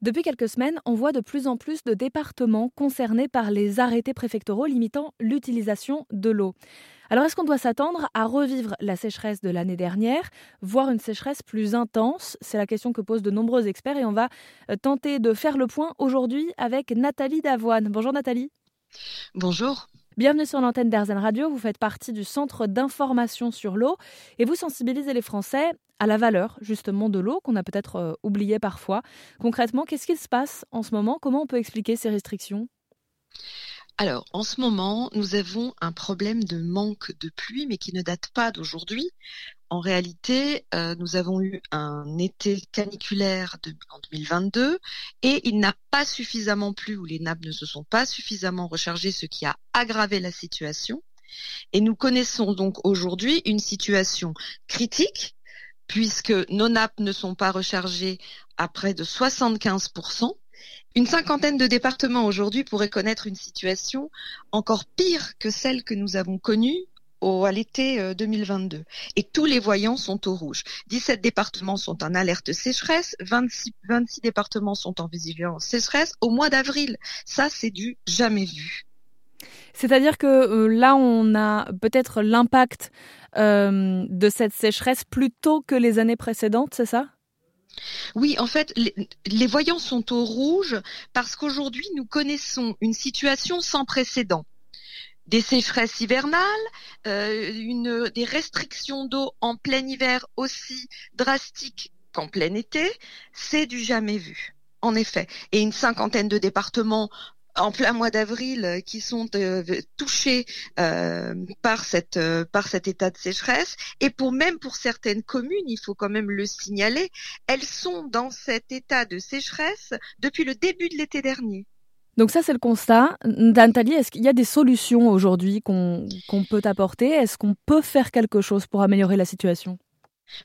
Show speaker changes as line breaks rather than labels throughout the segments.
Depuis quelques semaines, on voit de plus en plus de départements concernés par les arrêtés préfectoraux limitant l'utilisation de l'eau. Alors est-ce qu'on doit s'attendre à revivre la sécheresse de l'année dernière, voire une sécheresse plus intense? C'est la question que posent de nombreux experts et on va euh, tenter de faire le point aujourd'hui avec Nathalie Davoine. Bonjour Nathalie.
Bonjour.
Bienvenue sur l'antenne d'Airzen Radio. Vous faites partie du centre d'information sur l'eau et vous sensibilisez les Français à la valeur justement de l'eau qu'on a peut-être euh, oublié parfois. Concrètement, qu'est-ce qu'il se passe en ce moment? Comment on peut expliquer ces restrictions?
Alors, en ce moment, nous avons un problème de manque de pluie, mais qui ne date pas d'aujourd'hui. En réalité, euh, nous avons eu un été caniculaire en 2022 et il n'a pas suffisamment plu ou les nappes ne se sont pas suffisamment rechargées, ce qui a aggravé la situation. Et nous connaissons donc aujourd'hui une situation critique puisque nos nappes ne sont pas rechargées à près de 75%. Une cinquantaine de départements aujourd'hui pourraient connaître une situation encore pire que celle que nous avons connue à l'été 2022. Euh, Et tous les voyants sont au rouge. 17 départements sont en alerte sécheresse, 26, 26 départements sont en vigilance sécheresse au mois d'avril. Ça, c'est du jamais vu.
C'est-à-dire que euh, là, on a peut-être l'impact euh, de cette sécheresse plus tôt que les années précédentes, c'est ça?
Oui, en fait, les, voyants sont au rouge parce qu'aujourd'hui, nous connaissons une situation sans précédent. Des sécheresses hivernales, euh, des restrictions d'eau en plein hiver aussi drastiques qu'en plein été, c'est du jamais vu. En effet, et une cinquantaine de départements en plein mois d'avril euh, qui sont euh, touchés euh, par cette par cet état de sécheresse et pour même pour certaines communes, il faut quand même le signaler, elles sont dans cet état de sécheresse depuis le début de l'été dernier.
Donc ça, c'est le constat. Nathalie, est-ce qu'il y a des solutions aujourd'hui qu'on peut apporter? Est-ce qu'on peut faire quelque chose pour améliorer la situation?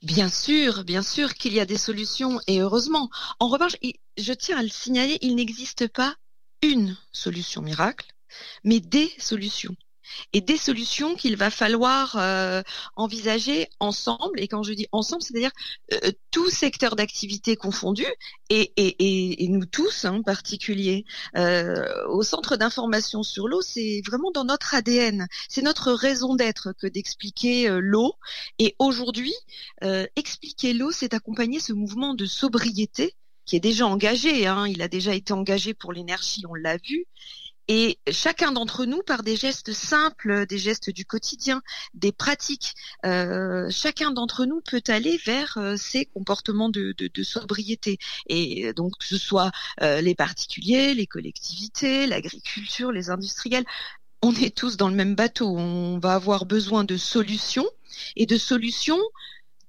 Bien sûr, bien sûr qu'il y a des solutions et heureusement. En revanche, je tiens à le signaler, il n'existe pas une solution miracle, mais des solutions. Et des solutions qu'il va falloir euh, envisager ensemble. Et quand je dis ensemble, c'est-à-dire euh, tout secteur d'activité confondu, et, nous tous en particulier. Euh, au centre d'information sur l'eau, c'est vraiment dans notre ADN. C'est notre raison d'être que d'expliquer l'eau. Et aujourd'hui, expliquer l'eau, c'est accompagner ce mouvement de sobriété qui est déjà engagé. Hein. Il a déjà été engagé pour l'énergie, on l'a vu. Et chacun d'entre nous, par des gestes simples, des gestes du quotidien, des pratiques, euh, chacun d'entre nous peut aller vers euh, ces comportements de, sobriété. Et donc, que ce soit euh, les particuliers, les collectivités, l'agriculture, les industriels, on est tous dans le même bateau. On va avoir besoin de solutions et de solutions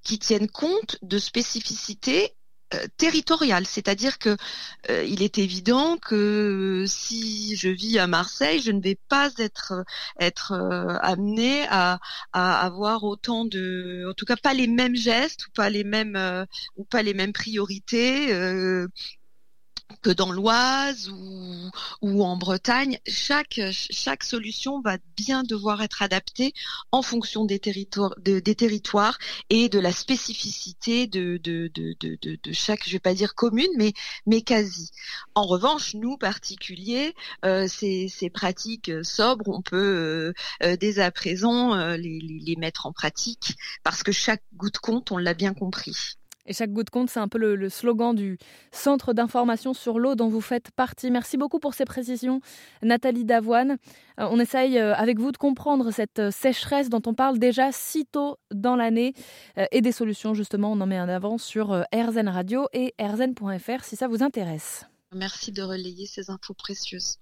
qui tiennent compte de spécificités euh, territoriale, c'est-à-dire que euh, il est évident que si je vis à Marseille, je ne vais pas être être euh, amené à, à, avoir autant de, en tout cas pas les mêmes gestes ou pas les mêmes ou pas les mêmes priorités que dans l'Oise ou, ou en Bretagne, chaque, chaque solution va bien devoir être adaptée en fonction des territoires, de, des territoires et de la spécificité de, de, de, de, de chaque, je vais pas dire commune, mais, mais quasi. En revanche, nous particuliers, euh, ces, ces pratiques sobres, on peut euh, euh dès à présent euh, les, les, les mettre en pratique parce que chaque goutte compte, on l'a bien compris.
Et chaque goutte compte, c'est un peu le, slogan du Centre d'information sur l'eau dont vous faites partie. Merci beaucoup pour ces précisions, Nathalie Davoine. Euh, on essaye euh, avec vous de comprendre cette euh, sécheresse dont on parle déjà si tôt dans l'année et des solutions, justement, on en met en avant sur RZN Radio et rzn.fr si ça vous intéresse.
Merci de relayer ces infos précieuses.